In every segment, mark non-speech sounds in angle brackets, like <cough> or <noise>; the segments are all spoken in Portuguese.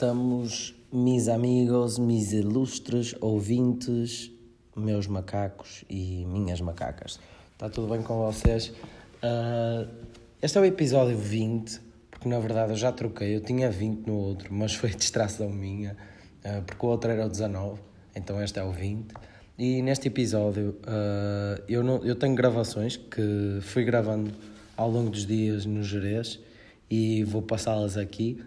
estamos, meus amigos, meus ilustres ouvintes, meus macacos e minhas macacas. Está tudo bem com vocês? Uh, este é o episódio 20, porque na verdade eu já troquei, eu tinha 20 no outro, mas foi <laughs> distração minha, uh, porque o outro era o 19, então este é o 20. E neste episódio uh, eu, não, eu tenho gravações que fui gravando ao longo dos dias no Jerez e vou passá-las aqui.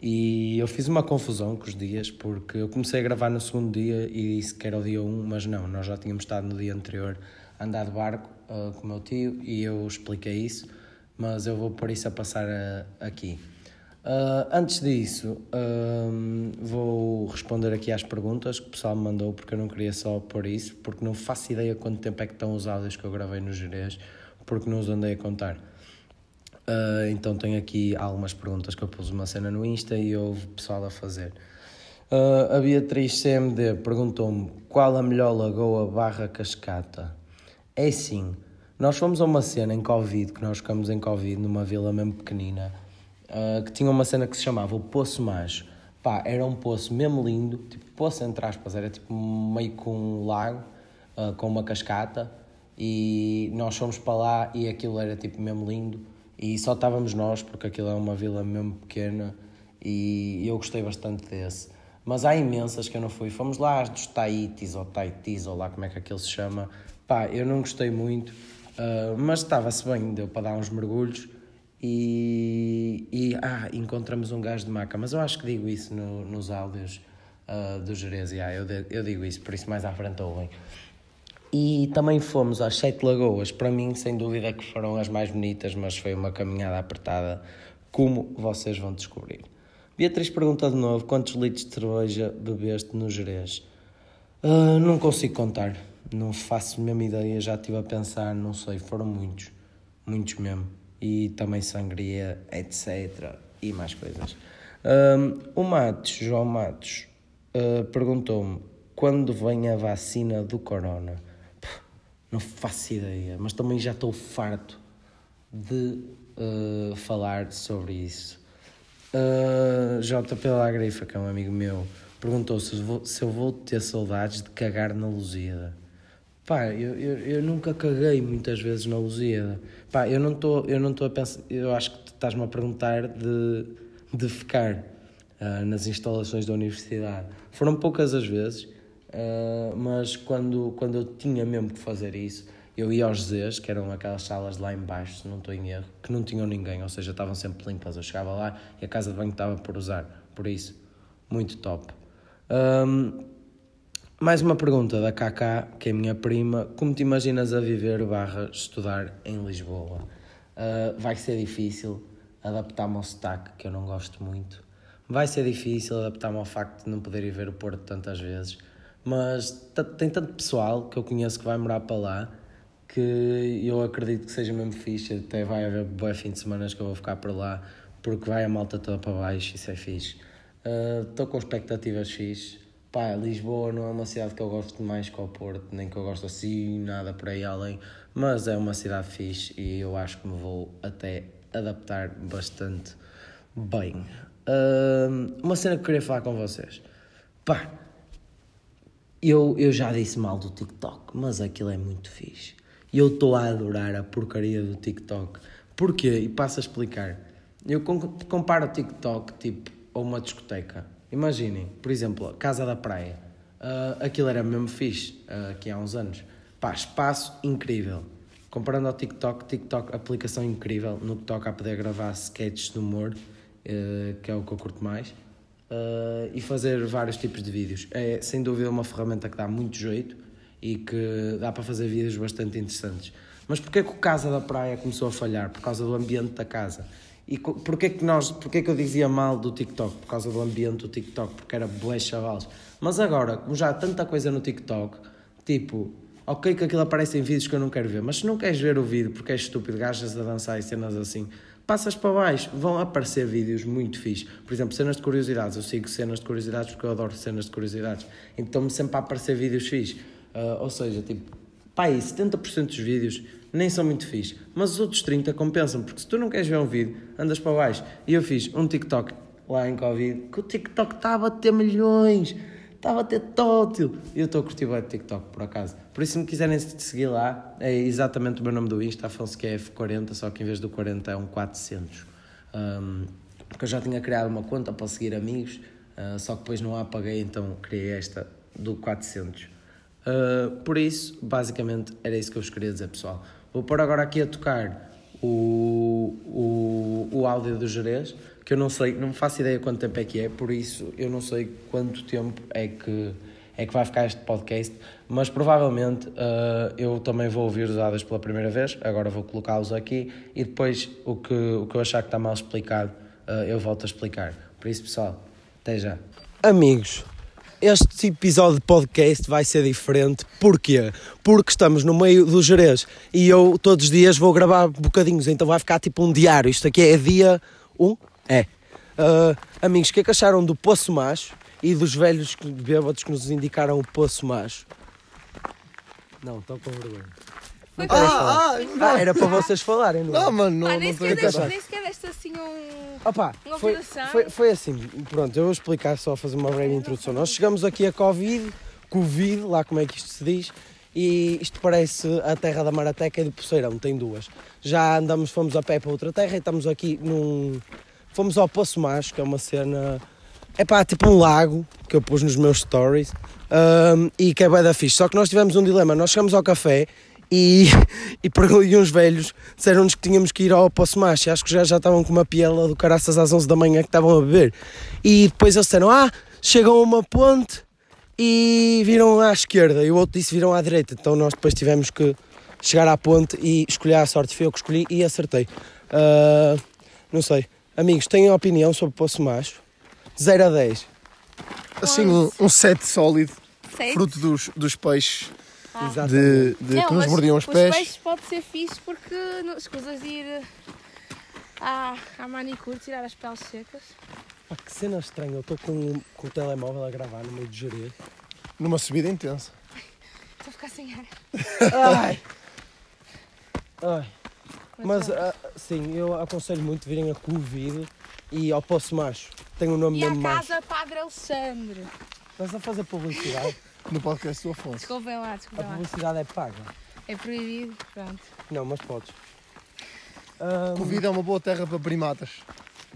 E eu fiz uma confusão com os dias, porque eu comecei a gravar no segundo dia e disse que era o dia 1, mas não, nós já tínhamos estado no dia anterior a andar de barco uh, com o meu tio e eu expliquei isso, mas eu vou por isso a passar a, aqui. Uh, antes disso, uh, vou responder aqui às perguntas que o pessoal me mandou, porque eu não queria só pôr isso, porque não faço ideia quanto tempo é que estão os áudios que eu gravei no Jerez, porque não os andei a contar. Uh, então tenho aqui algumas perguntas que eu pus uma cena no Insta e houve pessoal a fazer. Uh, a Beatriz CMD perguntou-me qual a melhor lagoa barra cascata. É sim, nós fomos a uma cena em Covid, que nós ficamos em Covid numa vila mesmo pequenina, uh, que tinha uma cena que se chamava o Poço Macho. Pá, era um poço mesmo lindo, tipo poço entre aspas, era tipo meio com um lago, com uma cascata, e nós fomos para lá e aquilo era tipo mesmo lindo e só estávamos nós, porque aquilo é uma vila mesmo pequena e eu gostei bastante desse. Mas há imensas que eu não fui. Fomos lá às dos Taitis ou Taitis, ou lá como é que aquilo se chama. Pá, eu não gostei muito, uh, mas estava-se bem, deu para dar uns mergulhos e, e ah, encontramos um gajo de maca. Mas eu acho que digo isso no, nos áudios uh, do Jerez, yeah, eu, eu digo isso, por isso mais à frente ouvem. E também fomos às Sete Lagoas, para mim, sem dúvida, que foram as mais bonitas, mas foi uma caminhada apertada, como vocês vão descobrir. Beatriz pergunta de novo: quantos litros de cerveja bebeste no Jerez? Uh, não consigo contar, não faço a mesma ideia, já estive a pensar, não sei, foram muitos, muitos mesmo. E também sangria, etc. E mais coisas. Uh, o Matos, João Matos, uh, perguntou-me quando vem a vacina do corona. Não faço ideia, mas também já estou farto de uh, falar sobre isso. Uh, JP Lagrifa, que é um amigo meu, perguntou se, vou, se eu vou ter saudades de cagar na Lusíada. Pá, eu, eu, eu nunca caguei muitas vezes na Lusíada. Pá, eu não estou eu não estou a pensar, eu acho que estás-me a perguntar de, de ficar uh, nas instalações da universidade. Foram poucas as vezes, Uh, mas quando, quando eu tinha mesmo que fazer isso, eu ia aos Zés, que eram aquelas salas lá embaixo, se não estou em erro, que não tinham ninguém, ou seja, estavam sempre limpas. Eu chegava lá e a casa de banho estava por usar, por isso, muito top. Um, mais uma pergunta da KK, que é minha prima. Como te imaginas a viver barra estudar em Lisboa? Uh, vai ser difícil adaptar-me ao sotaque, que eu não gosto muito. Vai ser difícil adaptar-me ao facto de não poder ir ver o Porto tantas vezes mas tem tanto pessoal que eu conheço que vai morar para lá que eu acredito que seja mesmo fixe. Até vai haver boa fim de semana que eu vou ficar por lá porque vai a malta toda para baixo. Isso é fixe. Estou uh, com expectativas fixe. Pá, Lisboa não é uma cidade que eu gosto mais que o Porto, nem que eu gosto assim, nada por aí além, mas é uma cidade fixe e eu acho que me vou até adaptar bastante bem. Uh, uma cena que eu queria falar com vocês. Pá, eu, eu já disse mal do TikTok, mas aquilo é muito fixe. E eu estou a adorar a porcaria do TikTok. Porquê? E passo a explicar. Eu comparo o TikTok tipo a uma discoteca. Imaginem, por exemplo, a Casa da Praia. Uh, aquilo era mesmo fixe uh, aqui há uns anos. Pá, espaço incrível. Comparando ao TikTok, TikTok, aplicação incrível no que toca a poder gravar sketches de humor, uh, que é o que eu curto mais uh, e fazer vários tipos de vídeos. É sem dúvida uma ferramenta que dá muito jeito e que dá para fazer vídeos bastante interessantes. Mas porquê que o Casa da Praia começou a falhar? Por causa do ambiente da casa. E porquê que, nós, porquê que eu dizia mal do TikTok? Por causa do ambiente do TikTok, porque era bué chavalos. Mas agora, como já há tanta coisa no TikTok, tipo, ok que aquilo aparece em vídeos que eu não quero ver, mas se não queres ver o vídeo porque és estúpido, gajas a dançar e cenas assim, passas para baixo, vão aparecer vídeos muito fixos. Por exemplo, cenas de curiosidades. Eu sigo cenas de curiosidades porque eu adoro cenas de curiosidades. Então-me sempre a aparecer vídeos fixos. Uh, ou seja, tipo, pá, 70% dos vídeos nem são muito fixos. Mas os outros 30 compensam, porque se tu não queres ver um vídeo, andas para baixo. E eu fiz um TikTok lá em Covid, que o TikTok estava a ter milhões, estava a ter tótil. E eu estou a curtir o TikTok, por acaso. Por isso, se me quiserem seguir lá, é exatamente o meu nome do Insta, Afonso é F40, só que em vez do 40 é um 400. Um, porque eu já tinha criado uma conta para seguir amigos, uh, só que depois não a apaguei, então criei esta do 400. Uh, por isso, basicamente, era isso que eu vos queria dizer, pessoal. Vou pôr agora aqui a tocar o, o, o áudio do Jerez, que eu não sei, não faço ideia quanto tempo é que é, por isso eu não sei quanto tempo é que, é que vai ficar este podcast, mas provavelmente uh, eu também vou ouvir os áudios pela primeira vez, agora vou colocá-los aqui e depois o que, o que eu achar que está mal explicado uh, eu volto a explicar. Por isso, pessoal, até já. Amigos, este episódio de podcast vai ser diferente. Porquê? Porque estamos no meio do Jerez e eu todos os dias vou gravar bocadinhos, então vai ficar tipo um diário. Isto aqui é dia 1? Um? É. Uh, amigos, o que é que acharam do Poço Macho e dos velhos bêbados que nos indicaram o Poço Macho? Não, estão com vergonha. Não ah, ah, ah, era para vocês falarem, não é? Não, mano, não, ah, nem, não sequer deste, nem sequer deste assim um. Opa, foi, foi, foi, assim, pronto, eu vou explicar só, fazer uma breve introdução. Nós chegamos aqui a Covid, Covid, lá como é que isto se diz, e isto parece a terra da Marateca e do Poceirão, tem duas. Já andamos, fomos a pé para outra terra e estamos aqui num. Fomos ao Poço Macho, que é uma cena. É pá, tipo um lago que eu pus nos meus stories um, e que é bem da fixe. Só que nós tivemos um dilema. Nós chegamos ao café e, <laughs> e, e uns velhos disseram-nos que tínhamos que ir ao Poço Macho. Acho que já, já estavam com uma piela do caraças às 11 da manhã que estavam a beber. E depois eles disseram: Ah, chegam a uma ponte e viram à esquerda. E o outro disse: Viram à direita. Então nós depois tivemos que chegar à ponte e escolher a sorte. Foi eu que escolhi e acertei. Uh, não sei. Amigos, têm opinião sobre o Poço Macho? 0 a 10. Assim, um, um 7 sólido. Fruto dos, dos peixes ah. de, de não, que nos mordiam os pés. Os peixes pode ser fixe porque não escusas de ir à, à manicure tirar as peles secas. Ah, que cena estranha, eu estou com, com o telemóvel a gravar no meio de gerê. Numa subida intensa. Estou a ficar sem ar. <laughs> Ai! Ai. Mas, uh, sim, eu aconselho muito virem a Covid e ao Poço Macho. Tem o um nome e mesmo macho. E à Casa Padre Alexandre. Estás a fazer publicidade? <laughs> no podcast do Afonso. Desculpem lá, desculpem lá. A publicidade é paga. É proibido, pronto. Não, mas podes. Um... Covid é uma boa terra para primatas.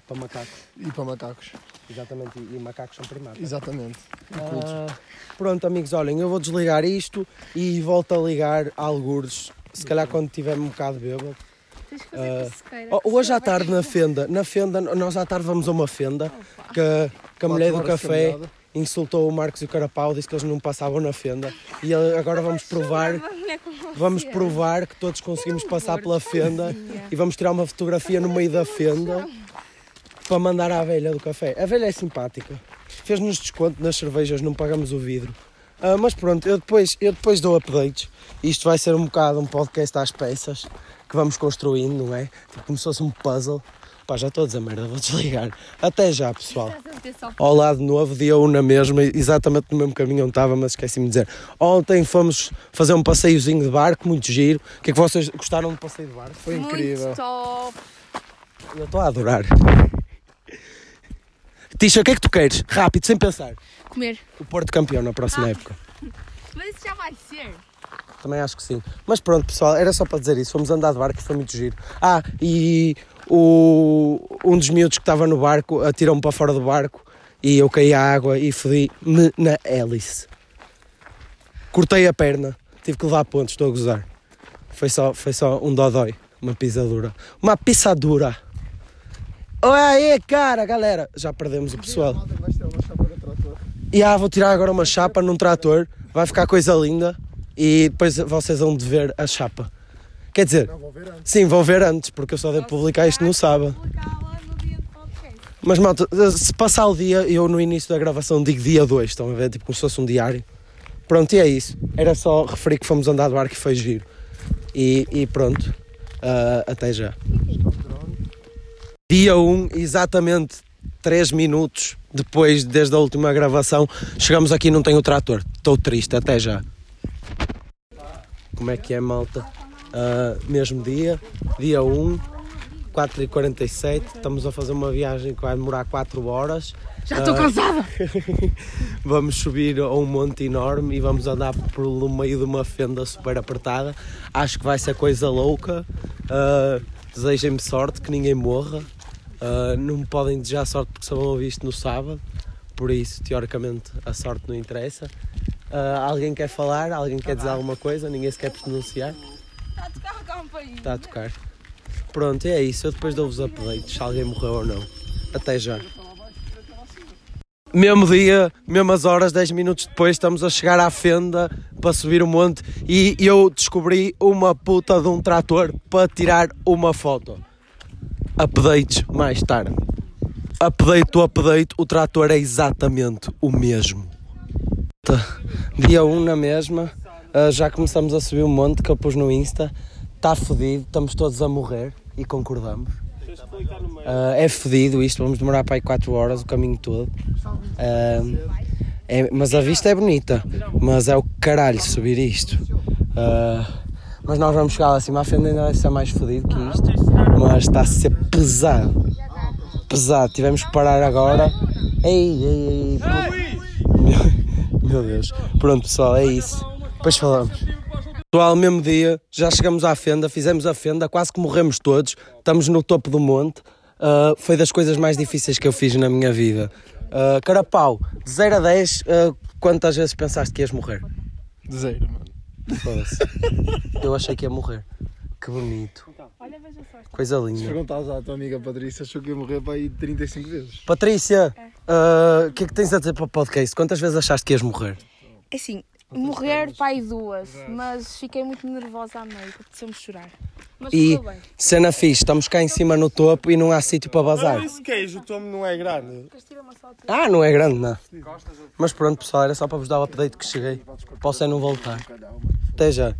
Para macacos. E para macacos. Exatamente, e macacos são primatas. Exatamente. Uh, pronto, amigos, olhem, eu vou desligar isto e volto a ligar a algures, se calhar quando tiver um bocado bêbado. Uh, hoje à tarde na fenda, na fenda, nós à tarde vamos a uma fenda que, que a mulher do café insultou o Marcos e o Carapau, disse que eles não passavam na fenda. E agora vamos provar vamos provar que todos conseguimos passar pela fenda e vamos tirar uma fotografia no meio da fenda para mandar à velha do café. A velha é simpática, fez-nos desconto nas cervejas, não pagamos o vidro. Uh, mas pronto, eu depois, eu depois dou updates. Isto vai ser um bocado um podcast às peças que vamos construindo, não é? Tipo, como se fosse um puzzle. Pá, já estou a dizer merda, vou desligar. Até já, pessoal. Ao lado novo, dia 1 na mesma, exatamente no mesmo caminho onde estava, mas esqueci-me de dizer. Ontem fomos fazer um passeiozinho de barco, muito giro. O que é que vocês gostaram do passeio de barco? Foi muito incrível. Top. Eu estou a adorar. Tisha, o que é que tu queres? Rápido, sem pensar. Comer. O Porto campeão na próxima ah. época. <laughs> Mas isso já vai ser. Também acho que sim. Mas pronto, pessoal, era só para dizer isso. Fomos andar de barco e foi muito giro. Ah, e o, um dos miúdos que estava no barco atirou-me para fora do barco e eu caí à água e fodi-me na hélice. Cortei a perna, tive que levar pontos, estou a gozar. Foi só, foi só um dodói, uma pisadura. Uma pisadura. Olha aí, cara, galera. Já perdemos o pessoal. E ah, vou tirar agora uma chapa num trator. Vai ficar coisa linda. E depois vocês vão de ver a chapa. Quer dizer, não, vou sim, vão ver antes, porque eu só devo publicar isto no sábado. Mas malta, se passar o dia, eu no início da gravação digo dia 2, estão a ver? Tipo como se fosse um diário. Pronto, e é isso. Era só referir que fomos andar do barco e foi giro. E, e pronto, uh, até já. Dia 1, um, exatamente 3 minutos depois, desde a última gravação, chegamos aqui e não tenho o trator. Estou triste, até já. Como é que é, malta? uh, mesmo dia, dia 1. 4h47, estamos a fazer uma viagem que vai demorar 4 horas. Já estou uh, cansada! <laughs> vamos subir a um monte enorme e vamos andar pelo meio de uma fenda super apertada. Acho que vai ser coisa louca. Uh, Desejem-me sorte, que ninguém morra. Uh, não me podem desejar sorte porque só vão ouvir isto no sábado. Por isso, teoricamente, a sorte não interessa. Uh, alguém quer falar? Alguém quer dizer alguma coisa? Ninguém se quer pronunciar? Está a tocar a campainha. Está a tocar. Pronto, é isso. Eu depois dou-vos updates se alguém morreu ou não. Até já. Mesmo dia, mesmas horas, 10 minutos depois, estamos a chegar à fenda para subir o monte e eu descobri uma puta de um trator para tirar uma foto. Updates mais tarde. Update do update, o trator é exatamente o mesmo. Dia 1 na mesma, ah, já começamos a subir o monte que eu pus no Insta. Está fodido, estamos todos a morrer e concordamos. Uh, é fedido isto, vamos demorar para aí 4 horas o caminho todo. Uh, é, mas a vista é bonita, mas é o caralho subir isto. Uh, mas nós vamos chegar lá acima, a frente ainda vai ser mais fedido que isto, mas está a ser pesado. Pesado, tivemos que parar agora. Ei, ei, ei. Meu, meu Deus. Pronto pessoal, é isso. Depois falamos. Pessoal, mesmo dia, já chegamos à fenda, fizemos a fenda, quase que morremos todos, estamos no topo do monte. Uh, foi das coisas mais difíceis que eu fiz na minha vida. Uh, Carapau, de 0 a 10, uh, ah, quantas vezes pensaste que ias morrer? De 0, mano. Foda-se. Eu achei que ia morrer. Que bonito. Olha, veja só. Coisa linda. Se perguntares à tua amiga Patrícia, achou que ia morrer para aí 35 vezes. Patrícia, o é. que é que tens a dizer para o podcast? Quantas vezes achaste que ias morrer? É assim, morrer pai duas, mas fiquei muito nervosa à meio, apeteceu-me chorar. Mas e cena fixe, estamos cá em cima no topo e não há sítio para bazar. Esse queijo, o tomo não é grande. Ah, não é grande, não. Mas pronto, pessoal, era só para vos dar o update que cheguei. Posso é não voltar. Até já.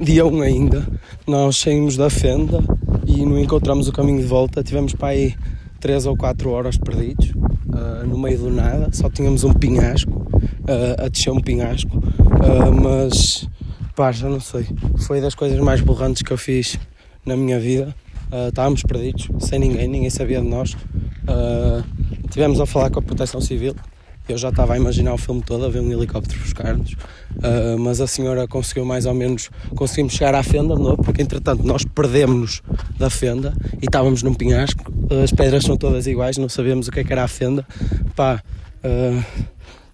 Dia 1 ainda, nós saímos da fenda e não encontramos o caminho de volta. Tivemos para aí 3 ou 4 horas perdidos, uh, no meio do nada. Só tínhamos um pinhasco uh, a descer um pinhasco, uh, mas pá, já não sei. Foi das coisas mais borrantes que eu fiz na minha vida. Estávamos perdidos, sem ninguém, ninguém sabia de nós. Uh, tivemos a falar com a Proteção Civil. Eu já estava a imaginar o filme todo, a ver um helicóptero buscar-nos, uh, mas a senhora conseguiu mais ou menos, conseguimos chegar à fenda de novo, porque entretanto nós perdemos-nos da fenda e estávamos num penhasco, as pedras são todas iguais, não sabíamos o que, é que era a fenda. Pá,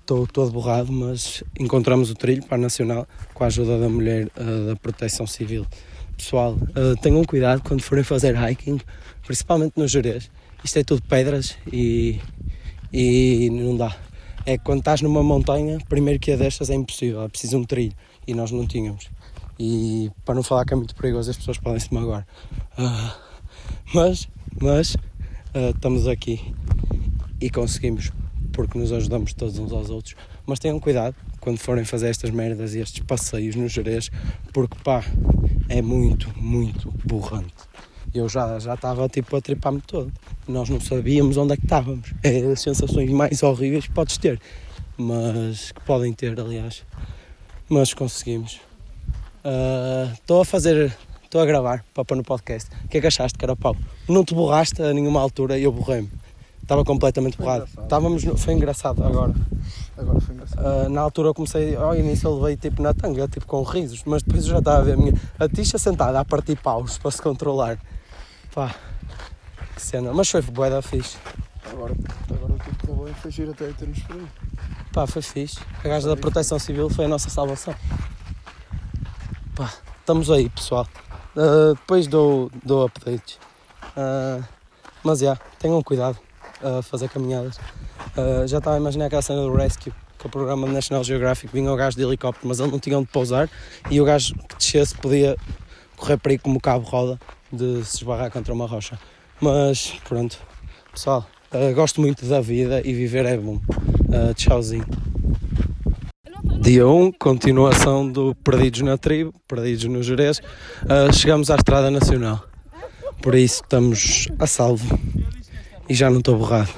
estou todo borrado, mas encontramos o trilho para a Nacional com a ajuda da mulher uh, da Proteção Civil. Pessoal, uh, tenham cuidado quando forem fazer hiking, principalmente no Jerez. Isto é tudo pedras e, e não dá. É quando estás numa montanha, primeiro que a destas é impossível, é preciso um trilho e nós não tínhamos. E para não falar que é muito perigoso, as pessoas podem se magoar. Uh, mas, mas, estamos aqui e conseguimos porque nos ajudamos todos uns aos outros. Mas tenham cuidado quando forem fazer estas merdas e estes passeios no Jerez, porque pá, é muito, muito borrante. Eu já já estava tipo a tripar-me todo. Nós não sabíamos onde é que estávamos. É as sensações mais horríveis que podes ter, mas que podem ter, aliás. Mas conseguimos. Ah, estou uh, a fazer, estou a gravar para no podcast. O que é que achaste, Carapau? Não te borraste a nenhuma altura e eu borrei-me. Estava completamente borrado. Estávamos no... Foi engraçado agora. Agora foi engraçado. Uh, na altura eu comecei, ao início eu levei tipo na tanga, tipo com risos, mas depois eu já estava a ver a minha a tixa sentada a partir paus para se controlar. Pá, que cena. Mas foi bué da fixe. Agora, agora tudo correu bem, foi giro até termos aí. Pá, foi fixe. A gaja da Proteção Civil foi a nossa salvação. Pá, estamos aí pessoal. Uh, depois dou, dou updates. Uh, mas já, yeah, tenham cuidado a fazer caminhadas. Uh, já estava a imaginar aquela cena do Rescue, que é o programa do National Geographic, vinha o gajo de helicóptero, mas ele não tinha onde pousar e o gajo que descesse podia correr perigo como cabo roda de se esbarrar contra uma rocha. Mas pronto, pessoal, uh, gosto muito da vida e viver é bom. Uh, tchauzinho. Dia 1, continuação do Perdidos na Tribo, Perdidos no Jerez. Uh, chegamos à Estrada Nacional, por isso estamos a salvo e já não estou borrado.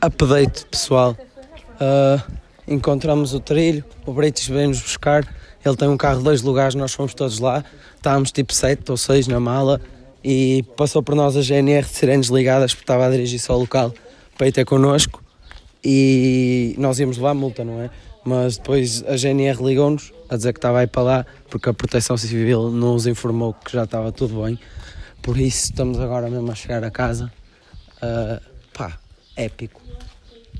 Update pessoal. Uh, encontramos o trilho, o Brites veio nos buscar Ele tem um carro de dois lugares, nós fomos todos lá, estávamos tipo sete ou seis na mala e passou por nós a GNR de sirenes ligadas porque estava a dirigir-se ao local para ir ter connosco e nós íamos levar multa, não é? Mas depois a GNR ligou-nos a dizer que estava aí para lá porque a Proteção Civil nos informou que já estava tudo bem. Por isso estamos agora mesmo a chegar a casa. Uh, pá, épico.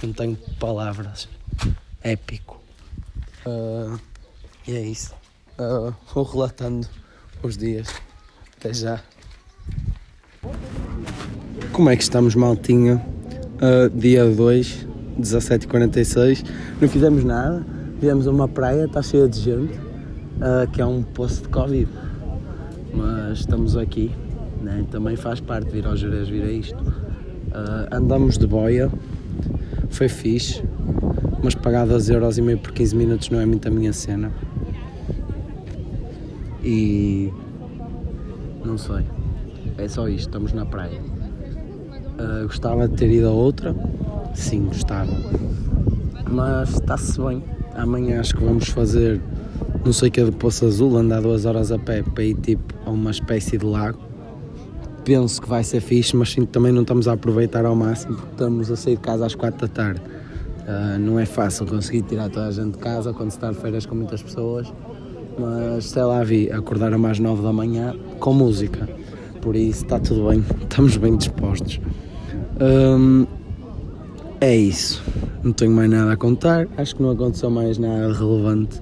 Não tenho palavras. Épico. Uh, e é isso. Uh, vou relatando os dias. Até já. Como é que estamos, maltinha? Uh, dia 2, 17h46. Não fizemos nada. Viemos a uma praia, está cheia de gente, uh, que é um poço de Covid. Mas estamos aqui, né? também faz parte vir ao Jerez, vir a isto. Uh, andamos de boia, foi fixe, mas pagar 12 euros meio por 15 minutos não é muito a minha cena. E não sei, é só isto, estamos na praia. Uh, gostava de ter ido a outra, sim, gostava, mas está-se bem. Amanhã acho que vamos fazer não sei o que é de Poço Azul, andar duas horas a pé para ir tipo a uma espécie de lago. Penso que vai ser fixe, mas sim, também não estamos a aproveitar ao máximo porque estamos a sair de casa às quatro da tarde. Uh, não é fácil conseguir tirar toda a gente de casa quando se está de feiras com muitas pessoas, mas sei lá, vi acordar a mais nove da manhã com música, por isso está tudo bem, <laughs> estamos bem dispostos. Um, é isso, não tenho mais nada a contar, acho que não aconteceu mais nada relevante.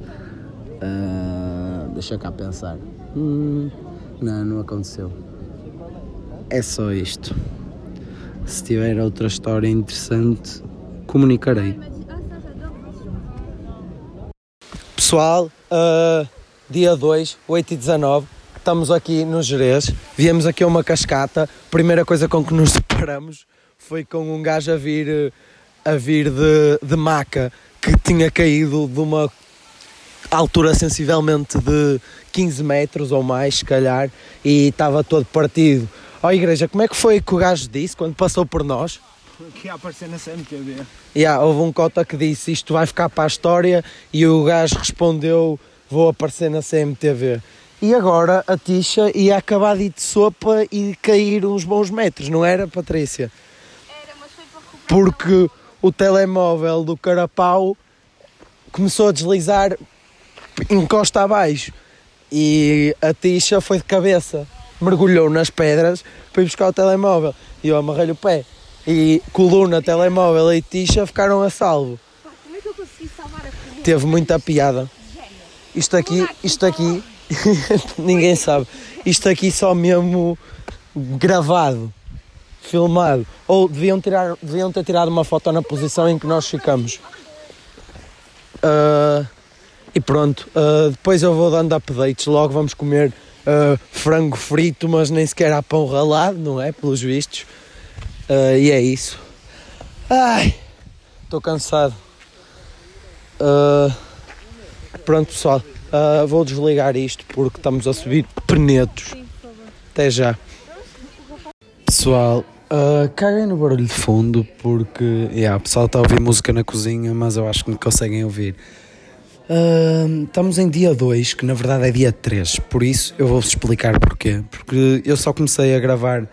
Uh, deixa cá pensar. Hum, não, não aconteceu. É só isto. Se tiver outra história interessante, comunicarei. Pessoal, uh, dia 2, 8 e 19, estamos aqui no Jerez, viemos aqui a uma cascata, primeira coisa com que nos deparamos foi com um gajo a vir, a vir de, de maca que tinha caído de uma altura sensivelmente de 15 metros ou mais, se calhar, e estava todo partido. Ó oh, igreja, como é que foi que o gajo disse quando passou por nós? que ia aparecer na CMTV. Yeah, houve um cota que disse isto vai ficar para a história e o gajo respondeu vou aparecer na CMTV. E agora a Tisha ia acabar de ir de sopa e cair uns bons metros, não era, Patrícia? Era, mas foi para recuperar. Porque o telemóvel do Carapau começou a deslizar encosta abaixo e a Tisha foi de cabeça, mergulhou nas pedras para ir buscar o telemóvel e eu amarrei-lhe o pé. E coluna, telemóvel e Tisha ficaram a salvo. Como é que eu consegui salvar a coluna? Teve muita piada. Isto aqui, isto aqui, <laughs> ninguém sabe. Isto aqui só mesmo gravado, filmado. Ou deviam, tirar, deviam ter tirado uma foto na posição em que nós ficamos. Uh, e pronto, uh, depois eu vou dando updates. Logo vamos comer uh, frango frito, mas nem sequer há pão ralado, não é? Pelos vistos. E é isso. Ai, estou cansado. Pronto, pessoal. Uh, vou desligar isto porque estamos a subir penetos. Até já. Pessoal, uh, caguem no barulho de fundo porque yeah, o pessoal está a ouvir música na cozinha, mas eu acho que me conseguem ouvir. Uh, estamos em dia 2, que na verdade é dia 3, por isso eu vou-vos explicar porquê. Porque eu só comecei a gravar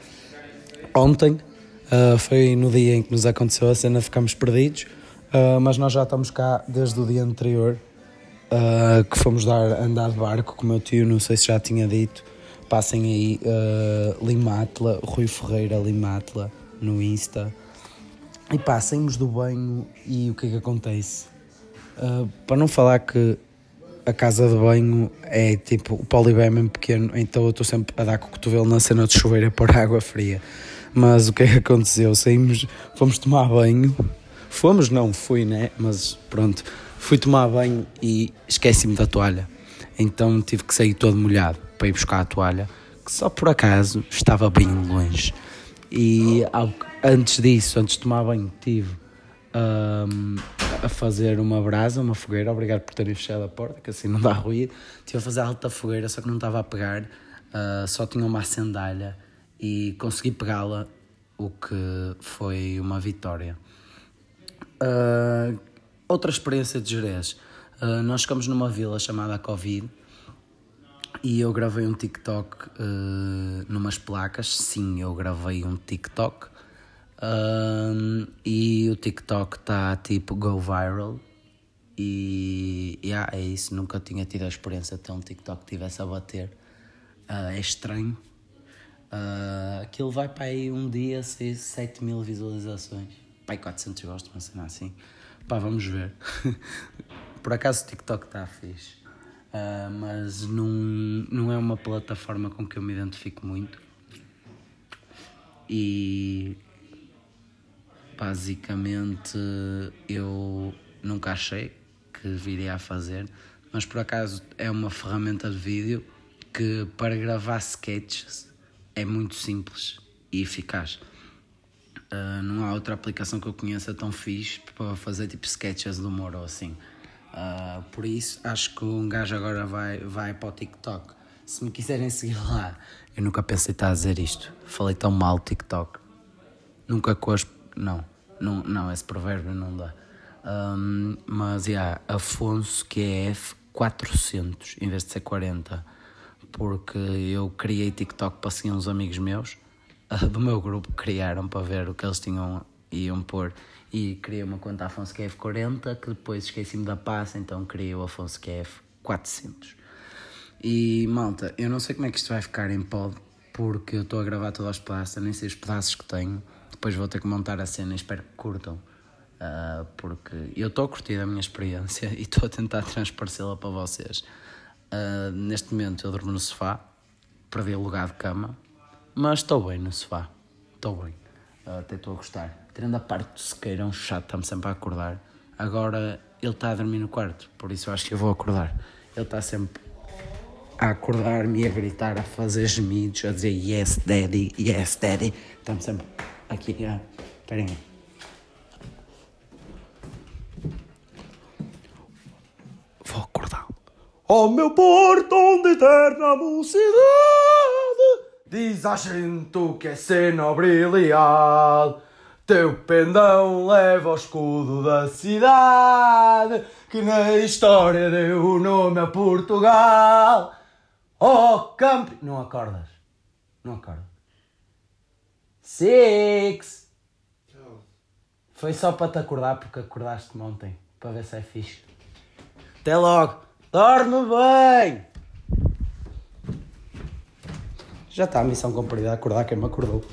ontem, Uh, foi no dia em que nos aconteceu a cena, ficamos perdidos, uh, mas nós já estamos cá desde o dia anterior, uh, que fomos dar andar de barco com o meu tio, não sei se já tinha dito. Passem aí uh, Limatla, Rui Ferreira Limatla no Insta. E pá, saímos do banho e o que é que acontece? para não falar que a casa de banho é tipo o polibé é mesmo pequeno, então eu estou sempre a dar com o cotovelo na cena de chuveiro por água fria. Mas o que é que aconteceu? Saímos, fomos tomar banho. Fomos, não, fui, né? Mas pronto, fui tomar banho e esqueci-me da toalha. Então tive que sair todo molhado para ir buscar a toalha, que só por acaso estava bem longe. E antes disso, antes de tomar banho, tive um, a fazer uma brasa, uma fogueira. Obrigado por terem fechado a porta, que assim não dá ruído. Estive a fazer alta fogueira, só que não estava a pegar, uh, só tinha uma acendalha e consegui pegá-la, o que foi uma vitória. Uh, outra experiência de Jerez. Uh, nós ficamos numa vila chamada Covid e eu gravei um TikTok uh, numas placas. Sim, eu gravei um TikTok. Uh, e o TikTok está tipo go viral. E yeah, é isso. Nunca tinha tido a experiência de ter um TikTok que tivesse a bater. É estranho. Aquilo vai para aí um dia 6, 7 mil visualizações. Pai, 400 gostos, uma cena assim. Pá, vamos ver. <laughs> Por acaso o TikTok está fixe. Uh, mas não, não é uma plataforma com que eu me identifico muito. E basicamente eu nunca achei que viria a fazer, mas por acaso é uma ferramenta de vídeo que para gravar sketches é muito simples e eficaz. Uh, não há outra aplicação que eu conheça tão fixe para fazer tipo sketches de humor ou assim. Uh, por isso acho que um gajo agora vai, vai para o TikTok. Se me quiserem <laughs> seguir lá, eu nunca pensei estar a dizer isto. Falei tão mal TikTok. Nunca as. Não, não, não, esse provérbio não dá. Um, mas, yeah, Afonso QF 400 em vez de ser 40 porque eu criei TikTok para seguir uns amigos meus do meu grupo criaram para ver o que eles tinham iam pôr. E criei uma conta Afonso QF 40 que depois esqueci-me da passa então criei o Afonso QF 400 e malta, eu não sei como é que isto vai ficar em pod porque eu estou a gravar todos os pedaços, nem sei os pedaços que tenho. Depois vou ter que montar a cena e espero que curtam. Uh, porque eu estou a curtir a minha experiência <laughs> e estou a tentar transparecê-la para vocês. Uh, neste momento eu durmo no sofá, perdi o lugar de cama, mas estou bem no sofá. Estou bem. Uh, até estou a gostar. Tirando a parte do sequeirão chato, está-me sempre a acordar. Agora ele está a dormir no quarto, por isso eu acho que eu vou acordar. Ele está sempre a acordar-me e a gritar, a fazer gemidos, a dizer yes daddy, yes daddy. Está-me sempre aqui a. Esperem aí. Ó meu porto de eterna mocidade, diz a gente que é cena brilhar. Teu pendão leva o escudo da cidade, que na história deu o nome a Portugal. Oh, campo... Não acordas? Não acordas? Six! Foi só para te acordar, porque acordaste-me ontem, para ver se é fixe. Até logo! Dorme bem! Já está a missão cumprida, acordar quem me acordou.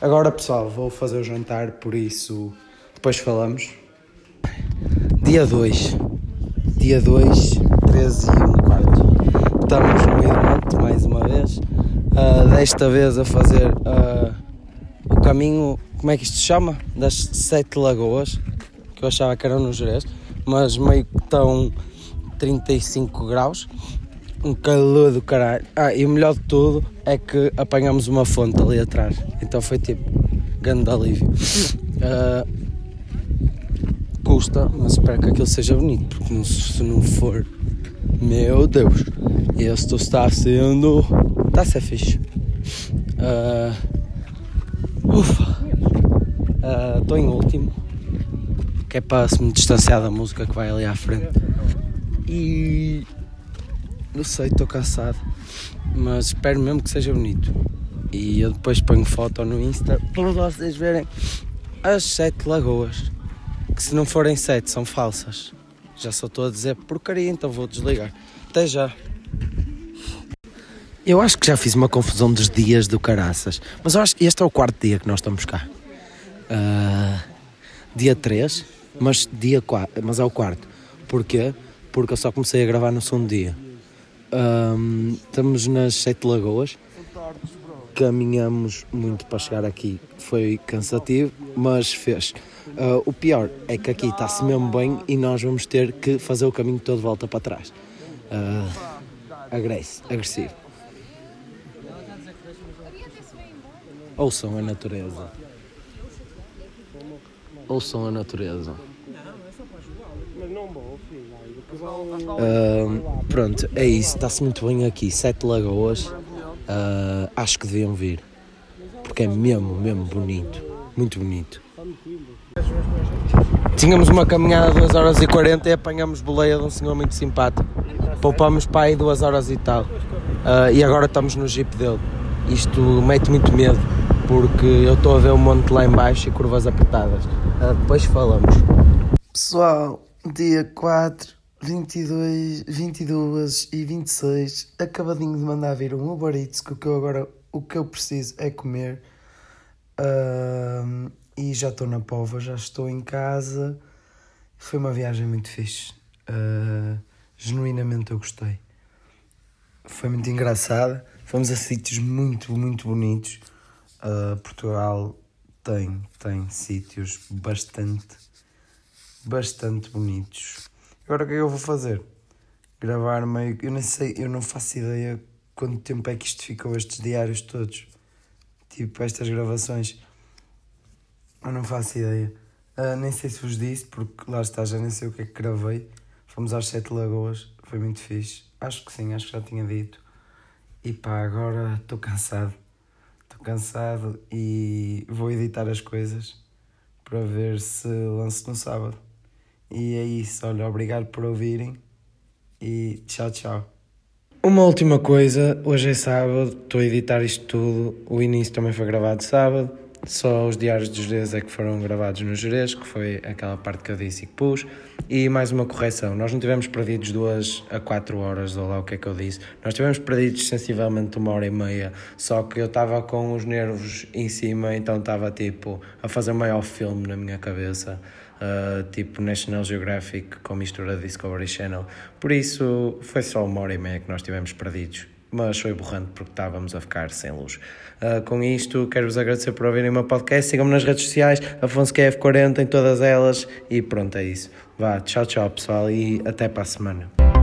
Agora pessoal, vou fazer o jantar, por isso depois falamos. Dia 2. Dia 2, 13 e 1 quarto. Estamos no meio do monte mais uma vez. Uh, desta vez a fazer uh, o caminho, como é que isto se chama? Das Sete Lagoas, que eu achava que eram no Jerez, mas meio que estão 35 graus, um calor do caralho. Ah, e o melhor de tudo é que apanhamos uma fonte ali atrás, então foi tipo grande alívio. Uh, <laughs> custa, mas espero que aquilo seja bonito, porque não, se não for, meu Deus, este está sendo. está a ser fixe. Uh, ufa, estou uh, em último, que é para se me distanciar da música que vai ali à frente. E não sei, estou cansado, mas espero mesmo que seja bonito. E eu depois ponho foto no Insta para vocês verem as sete lagoas. Que se não forem sete, são falsas. Já só estou a dizer porcaria, então vou desligar. Até já. Eu acho que já fiz uma confusão dos dias do caraças, mas eu acho que este é o quarto dia que nós estamos cá. Uh, dia 3, mas, dia 4, mas é o quarto. Porquê? porque eu só comecei a gravar no segundo dia. Um, estamos nas Sete Lagoas, caminhamos muito para chegar aqui, foi cansativo, mas fez. Uh, o pior é que aqui está-se mesmo bem e nós vamos ter que fazer o caminho todo de volta para trás. Uh, agressivo. Ouçam a natureza. Ouçam a natureza. Uh, pronto, é isso, está-se muito bem aqui. Sete Lagoas, uh, acho que deviam vir, porque é mesmo, mesmo bonito, muito bonito. Tínhamos uma caminhada de 2 horas e 40 e apanhamos boleia de um senhor muito simpático. Poupamos para aí 2 horas e tal. Uh, e agora estamos no jeep dele. Isto mete muito medo, porque eu estou a ver o monte lá embaixo e curvas apertadas. Uh, depois falamos. Pessoal, dia 4, 22, 22 e 26, acabadinho de mandar vir um Uber Eats, que o que eu agora o que eu preciso é comer. Uh, e já estou na pova, já estou em casa. Foi uma viagem muito fixe. Uh, genuinamente eu gostei. Foi muito engraçada. Fomos a sítios muito, muito bonitos. Uh, Portugal tem, tem sítios bastante, bastante bonitos. Agora o que é que eu vou fazer? Gravar meio. Eu nem sei, eu não faço ideia quanto tempo é que isto ficou, estes diários todos. Tipo, estas gravações. Eu não faço ideia. Uh, nem sei se vos disse, porque lá está, já nem sei o que é que gravei. Fomos às Sete Lagoas, foi muito fixe. Acho que sim, acho que já tinha dito. E pá, agora estou cansado. Estou cansado e vou editar as coisas para ver se lanço no sábado. E é isso, olha, obrigado por ouvirem e tchau, tchau. Uma última coisa, hoje é sábado, estou a editar isto tudo, o início também foi gravado sábado, só os diários dos Jerez é que foram gravados no Jerez, que foi aquela parte que eu disse e que pus, e mais uma correção, nós não tivemos perdidos duas a quatro horas, ou lá o que é que eu disse, nós tivemos perdidos sensivelmente uma hora e meia, só que eu estava com os nervos em cima, então estava tipo a fazer maior filme na minha cabeça, uh, tipo National Geographic com mistura Discovery Channel. Por isso foi só uma hora e meia que nós tivemos perdidos, mas foi borrante porque estávamos a ficar sem luz. Uh, com isto, quero-vos agradecer por ouvirem o meu podcast. Sigam-me nas redes sociais, AfonsoQF40 em todas elas. E pronto, é isso. Vá, tchau, tchau, pessoal, e até para a semana.